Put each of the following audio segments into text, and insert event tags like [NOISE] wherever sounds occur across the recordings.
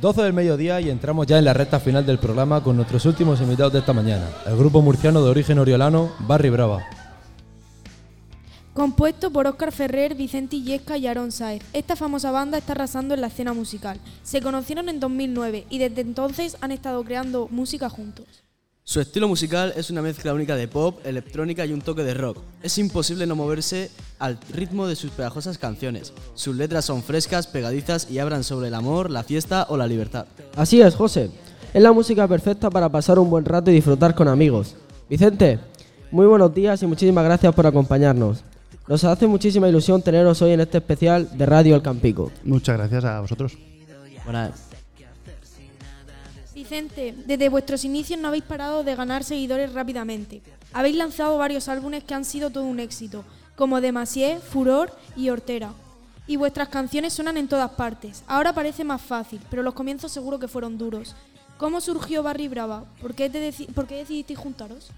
12 del mediodía y entramos ya en la recta final del programa con nuestros últimos invitados de esta mañana, el grupo murciano de origen oriolano Barry Brava. Compuesto por Óscar Ferrer, Vicente Illesca y Aaron Saez, esta famosa banda está arrasando en la escena musical. Se conocieron en 2009 y desde entonces han estado creando música juntos. Su estilo musical es una mezcla única de pop, electrónica y un toque de rock. Es imposible no moverse al ritmo de sus pegajosas canciones. Sus letras son frescas, pegadizas y hablan sobre el amor, la fiesta o la libertad. Así es, José. Es la música perfecta para pasar un buen rato y disfrutar con amigos. Vicente, muy buenos días y muchísimas gracias por acompañarnos. Nos hace muchísima ilusión teneros hoy en este especial de Radio El Campico. Muchas gracias a vosotros. Buenas. Vicente, desde vuestros inicios no habéis parado de ganar seguidores rápidamente. Habéis lanzado varios álbumes que han sido todo un éxito, como Demasié, Furor y Hortera. Y vuestras canciones suenan en todas partes. Ahora parece más fácil, pero los comienzos seguro que fueron duros. ¿Cómo surgió Barry Brava? ¿Por qué, decidisteis juntaros?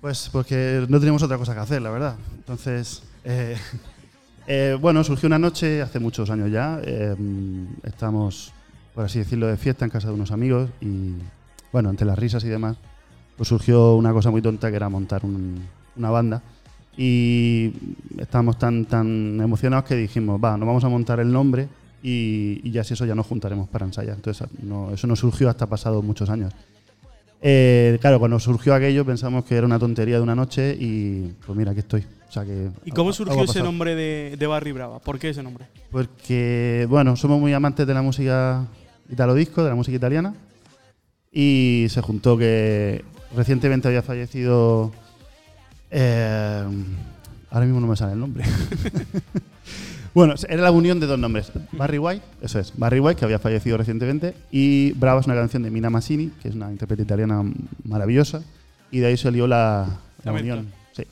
Pues porque no teníamos otra cosa que hacer, la verdad. Entonces, [LAUGHS] eh, eh, bueno, surgió una noche hace muchos años ya. eh, estamos, por así decirlo, de fiesta en casa de unos amigos y, bueno, entre las risas y demás, pues surgió una cosa muy tonta que era montar un- una banda. Y estábamos tan, tan emocionados que dijimos, va, nos vamos a montar el nombre y, y ya si eso ya nos juntaremos para ensayar. Entonces, no, eso no surgió hasta pasados muchos años. Eh, claro, cuando surgió aquello pensamos que era una tontería de una noche y pues mira, aquí estoy. O sea que ¿Y cómo surgió ese nombre de, de Barry Brava? ¿Por qué ese nombre? Porque, bueno, somos muy amantes de la música italo disco, de la música italiana. Y se juntó que recientemente había fallecido. eh, ahora mismo no me sale el nombre. [LAUGHS] bueno, era la unión de dos nombres. Barry White, eso es, Barry White, que había fallecido recientemente. Y Brava es una canción de Mina Massini, que es una intérprete italiana maravillosa. Y de ahí salió la, la unión. Sí.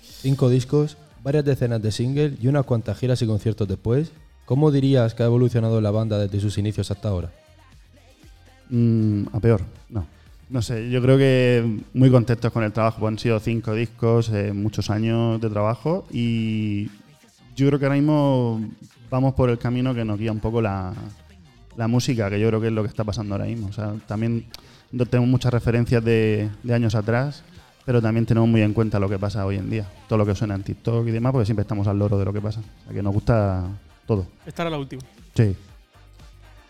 Cinco discos, varias decenas de singles y unas cuantas giras y conciertos después. ¿Cómo dirías que ha evolucionado la banda desde sus inicios hasta ahora? Mm, a peor, no. No sé, yo creo que muy contentos con el trabajo. han sido cinco discos, muchos años de trabajo y yo creo que ahora mismo vamos por el camino que nos guía un poco la, la música, que yo creo que es lo que está pasando ahora mismo. O sea, también tenemos muchas referencias de, de años atrás, pero también tenemos muy en cuenta lo que pasa hoy en día. Todo lo que suena en TikTok y demás, porque siempre estamos al loro de lo que pasa. O sea, que nos gusta todo. Esta era la última. Sí.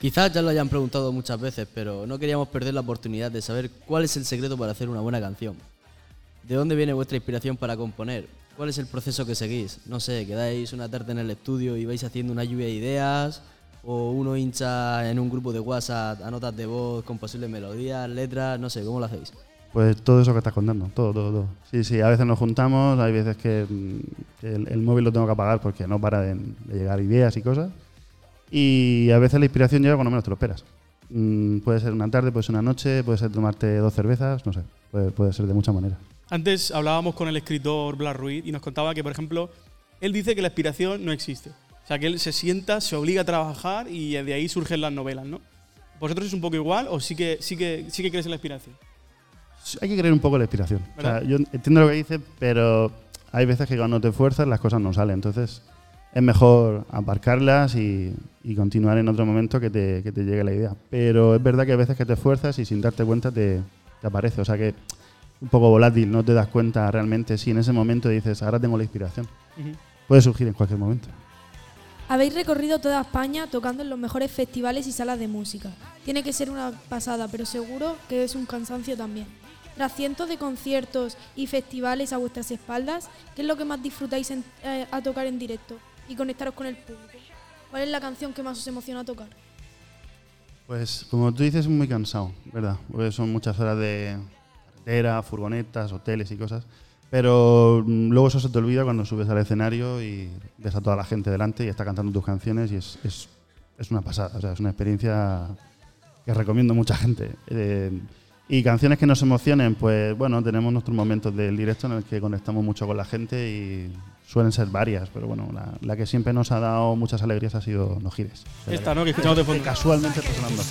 Quizás ya lo hayan preguntado muchas veces, pero no queríamos perder la oportunidad de saber cuál es el secreto para hacer una buena canción. ¿De dónde viene vuestra inspiración para componer? ¿Cuál es el proceso que seguís? No sé, quedáis una tarde en el estudio y vais haciendo una lluvia de ideas, o uno hincha en un grupo de WhatsApp a notas de voz con posibles melodías, letras, no sé, ¿cómo lo hacéis? Pues todo eso que estás contando, todo, todo, todo. Sí, sí, a veces nos juntamos, hay veces que, mm, que el, el móvil lo tengo que apagar porque no para de, de llegar ideas y cosas. Y a veces la inspiración llega cuando menos te lo esperas. Mm, puede ser una tarde, puede ser una noche, puede ser tomarte dos cervezas, no sé, puede, puede ser de muchas maneras. Antes hablábamos con el escritor Blas Ruiz y nos contaba que, por ejemplo, él dice que la inspiración no existe. O sea, que él se sienta, se obliga a trabajar y de ahí surgen las novelas, ¿no? ¿Vosotros es un poco igual o sí que, sí que, sí que crees en la inspiración? Hay que creer un poco en la inspiración. O sea, yo entiendo lo que dice, pero hay veces que cuando te fuerzas las cosas no salen. Entonces es mejor aparcarlas y, y continuar en otro momento que te, que te llegue la idea. Pero es verdad que hay veces que te esfuerzas y sin darte cuenta te, te aparece. O sea que un poco volátil, no te das cuenta realmente si en ese momento dices, ahora tengo la inspiración. Ujú. Puede surgir en cualquier momento. Habéis recorrido toda España tocando en los mejores festivales y salas de música. Tiene que ser una pasada, pero seguro que es un cansancio también. Tras cientos de conciertos y festivales a vuestras espaldas, ¿qué es lo que más disfrutáis eh, a tocar en directo y conectaros con el público? ¿Cuál es la canción que más os emociona tocar? Pues como tú dices, es muy cansado, ¿verdad? Son muchas horas de carretera, furgonetas, hoteles y cosas. Pero mm, luego eso se te olvida cuando subes al escenario y ves a toda la gente delante y está cantando tus canciones y es, es, es una pasada, o sea, es una experiencia que recomiendo a mucha gente. Eh, y canciones que nos emocionen, pues bueno, tenemos nuestros momentos del directo en el que conectamos mucho con la gente y suelen ser varias, pero bueno, la, la que siempre nos ha dado muchas alegrías ha sido No Gires. Esta, ¿no? Que escuchamos de fondo. Casualmente está sonando.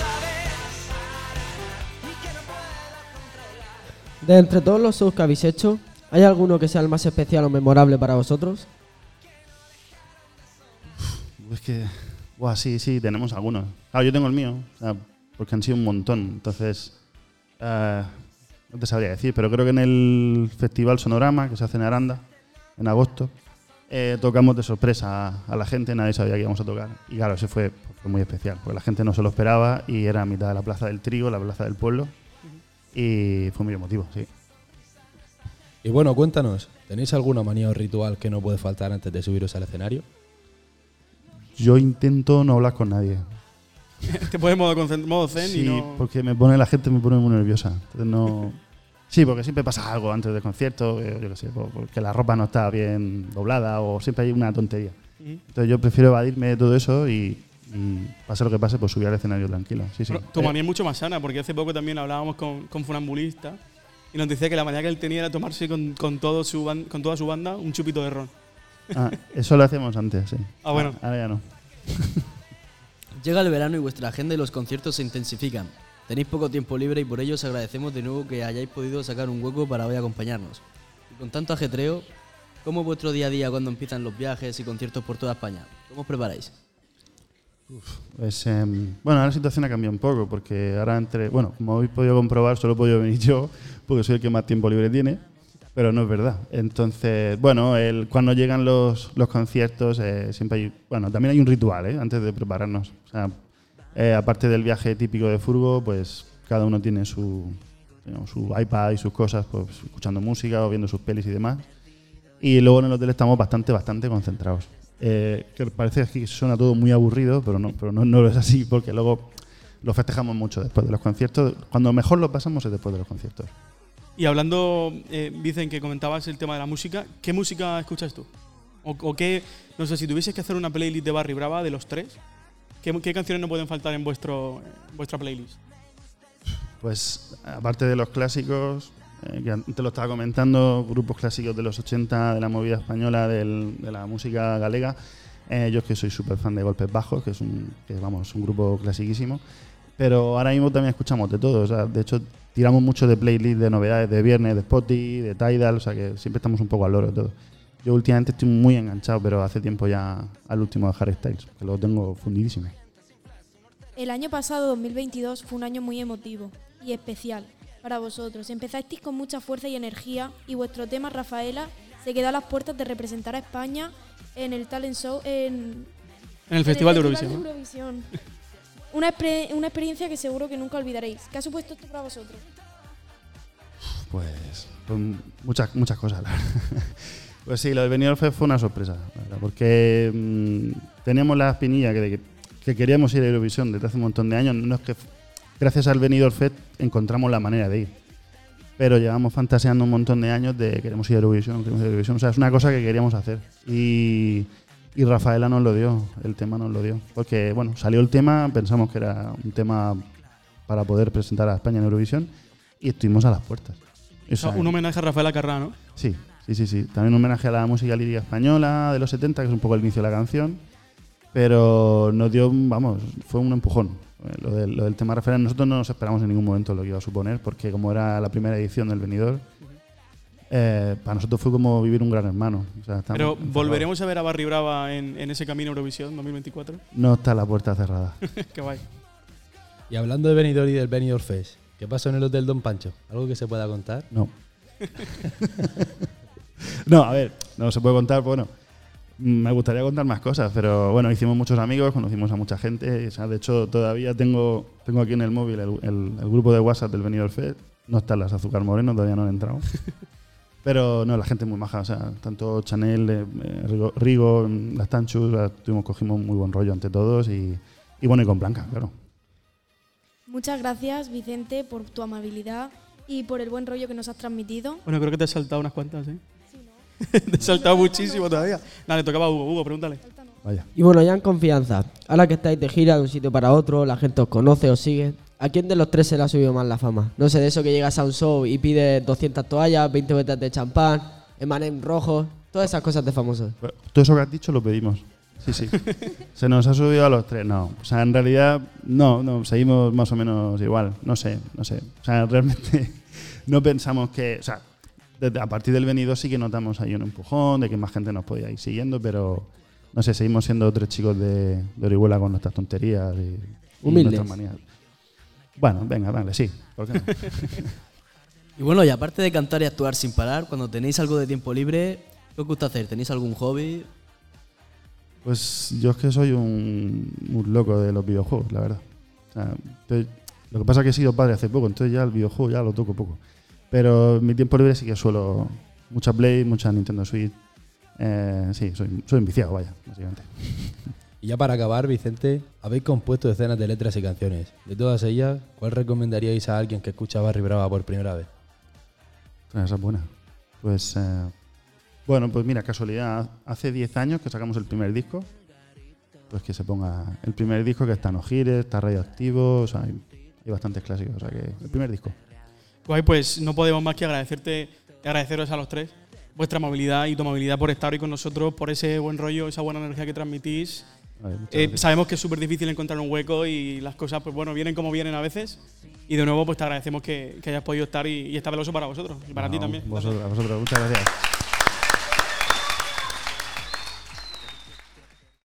De entre todos los shows que habéis hecho, ¿hay alguno que sea el más especial o memorable para vosotros? Es que Buah, sí, sí, tenemos algunos. Claro, yo tengo el mío, porque han sido un montón. Entonces, eh, no te sabría decir, pero creo que en el Festival Sonorama, que se hace en Aranda, en agosto, eh, tocamos de sorpresa a, a la gente, nadie sabía que íbamos a tocar. Y claro, ese fue, fue muy especial, porque la gente no se lo esperaba y era a mitad de la Plaza del Trigo, la Plaza del Pueblo, y fue muy emotivo, sí. Y bueno, cuéntanos, ¿tenéis alguna manía o ritual que no puede faltar antes de subiros al escenario? Yo intento no hablar con nadie. [LAUGHS] Te pones modo, modo zen Sí, y no. porque me pone la gente me pone muy nerviosa. Entonces no. [LAUGHS] Sí, porque siempre pasa algo antes del concierto, eh, yo qué sé, por- porque la ropa no está bien doblada o siempre hay una tontería. Entonces yo prefiero evadirme de todo eso y, y pase lo que pase, pues subir al escenario tranquilo. Sí, tu Eh, manía es mucho más sana, porque hace poco también hablábamos con, con Funambulista y nos decía que la manía que él tenía era tomarse con, con, todo su con toda su banda un chupito de ron. ah, eso lo hacíamos antes, sí. Ah, bueno. Ahora ya no. [LAUGHS] Llega el verano y vuestra agenda y los conciertos se intensifican. Tenéis poco tiempo libre y por ello os agradecemos de nuevo que hayáis podido sacar un hueco para hoy acompañarnos. Y con tanto ajetreo, ¿cómo es vuestro día a día cuando empiezan los viajes y conciertos por toda España? ¿Cómo os preparáis? Pues, em, bueno, ahora la situación ha cambiado un poco, porque ahora entre, bueno, como habéis podido comprobar, solo he podido venir yo, porque soy el que más tiempo libre tiene, pero no es verdad. Entonces, bueno, el, cuando llegan los, los conciertos, eh, siempre hay, bueno, también hay un ritual, ¿eh? antes de prepararnos. O sea, eh, aparte del viaje típico de furgo, pues cada uno tiene su, digamos, su iPad y sus cosas, pues escuchando música o viendo sus pelis y demás. Y luego en el hotel estamos bastante, bastante concentrados. Eh, que parece que suena todo muy aburrido, pero no, pero no, no lo es así, porque luego lo festejamos mucho después de los conciertos. Cuando mejor lo pasamos es después de los conciertos. Y hablando, eh, dicen que comentabas el tema de la música, ¿qué música escuchas tú? O, o qué, no sé, si tuvieses que hacer una playlist de Barry Brava de los tres, ¿qué, qué canciones no pueden faltar en vuestro, en vuestra playlist? Pues aparte de los clásicos, eh, que te lo estaba comentando, grupos clásicos de los 80, de la movida española, del- de la música galega, eh, yo es que soy súper fan de Golpes Bajos, que es un, que, vamos, un grupo clasiquísimo. Pero ahora mismo también escuchamos de todo. o sea, de hecho, tiramos mucho de playlist de novedades de viernes, de Spotify, de Tidal, o sea que siempre estamos un poco al loro de todo. Yo últimamente estoy muy enganchado, pero hace tiempo ya al último de Harry Styles, que lo tengo fundidísimo. El año pasado, 2022, fue un año muy emotivo y especial para vosotros. Empezasteis con mucha fuerza y energía y vuestro tema, Rafaela, se quedó a las puertas de representar a España en el Talent Show en, En el Festival de en el Eurovisión. ¿no? Eurovisión. Una, expre- una experiencia que seguro que nunca olvidaréis. ¿Qué ha supuesto esto para vosotros? Pues, pues muchas, muchas cosas, la verdad. [LAUGHS] Pues sí, lo del Benidorm fue una sorpresa, verdad, porque mm, teníamos la espinilla que, de que, que queríamos ir a Eurovisión desde hace un montón de años. No es que gracias al Benidorm Fest encontramos la manera de ir, pero llevamos fantaseando un montón de años de queremos ir a Eurovisión, queremos ir a Eurovisión. O sea, es una cosa que queríamos hacer. Y, y Rafaela nos lo dio, el tema nos lo dio. Porque, bueno, salió el tema, pensamos que era un tema para poder presentar a España en Eurovisión y estuvimos a las puertas. O sea, un homenaje a Rafaela Carrá, ¿no? Sí, sí, sí, sí. También un homenaje a la música lírica española de los 70, que es un poco el inicio de la canción. Pero nos dio, vamos, fue un empujón. Eh, Lo del, lo del tema Rafaela, nosotros no nos esperamos en ningún momento lo que iba a suponer, porque como era la primera edición del Venidor, eh, para nosotros fue como vivir un gran hermano. O sea, estamos Pero encerrados. volveremos a ver a Barry Brava en, en ese camino Eurovisión 2024. No está la puerta cerrada. [LAUGHS] Qué guay. Y hablando de Benidorm y del Benidorm Fest, ¿qué pasó en el Hotel Don Pancho? ¿Algo que se pueda contar? No. [LAUGHS] no, a ver, no se puede contar, bueno. Me gustaría contar más cosas, pero bueno, hicimos muchos amigos, conocimos a mucha gente. o sea, de hecho, todavía tengo, tengo aquí en el móvil el, el- el grupo de WhatsApp del Benidorm Fest. No están las Azúcar Moreno, todavía no han entrado. [LAUGHS] Pero no, la gente es muy maja. O sea, tanto Chanel, eh, eh, Rigo, Rigo, mm, las Tanchus, la- tuvimos, cogimos muy buen rollo ante todos. Y, y bueno, y con Blanca, claro. Muchas gracias, Vicente, por tu amabilidad y por el buen rollo que nos has transmitido. Bueno, creo que te has saltado unas cuantas, ¿eh? [LAUGHS] te has saltado muchísimo todavía. Nada, le tocaba a Hugo. Hugo, pregúntale. Vaya. Y bueno, ya en confianza, ahora que estáis de gira de un sitio para otro, la gente os conoce, os sigue. ¿A quién de los tres se le ha subido más la fama? No sé, de eso que llegas a un show y pides 200 toallas, 20 botellas de champán, emanem rojo, todas esas cosas de famosos. Pero Todo eso que has dicho lo pedimos. Sí, sí. [LAUGHS] Se nos ha subido a los tres. No, o sea, en realidad, no, no, seguimos más o menos igual. No sé, no sé. O sea, [LAUGHS] realmente no pensamos que. O sea, desde- a partir del venido sí que notamos ahí un empujón de que más gente nos podía ir siguiendo, pero no sé, seguimos siendo tres chicos de, de Orihuela con nuestras tonterías y, nuestras manías. Bueno, venga, vale, sí. ¿por qué no? [LAUGHS] Y bueno, y aparte de cantar y actuar sin parar, cuando tenéis algo de tiempo libre, ¿qué os gusta hacer? ¿Tenéis algún hobby? Pues yo es que soy un, un loco de los videojuegos, la verdad. O sea, estoy- lo que pasa es que he sido padre hace poco, entonces ya el videojuego ya lo toco poco. Pero mi tiempo libre sí que suelo mucha Play, mucha Nintendo Switch. Eh, sí, soy, soy un viciado, vaya, básicamente. [LAUGHS] Y ya para acabar, Vicente, habéis compuesto decenas de letras y canciones. De todas ellas, ¿cuál recomendaríais a alguien que escucha Barry Brava por primera vez? Ah, Esa es buena. Pues, eh, bueno, pues mira, casualidad, hace 10 años que sacamos el primer disco, pues que se ponga el primer disco que está No Gires, está Radioactivo, o sea, hay, hay bastantes clásicos, o sea que el primer disco. Guay, pues no podemos más que agradecerte, agradeceros a los tres vuestra movilidad y tu amabilidad por estar hoy con nosotros, por ese buen rollo, esa buena energía que transmitís. Vale, Eh, sabemos que es súper difícil encontrar un hueco y las cosas, pues bueno, vienen como vienen a veces. Y de nuevo, pues te agradecemos que, que hayas podido estar y, y está veloso para vosotros y para ti No, también. Vosotros, a vosotros, muchas gracias.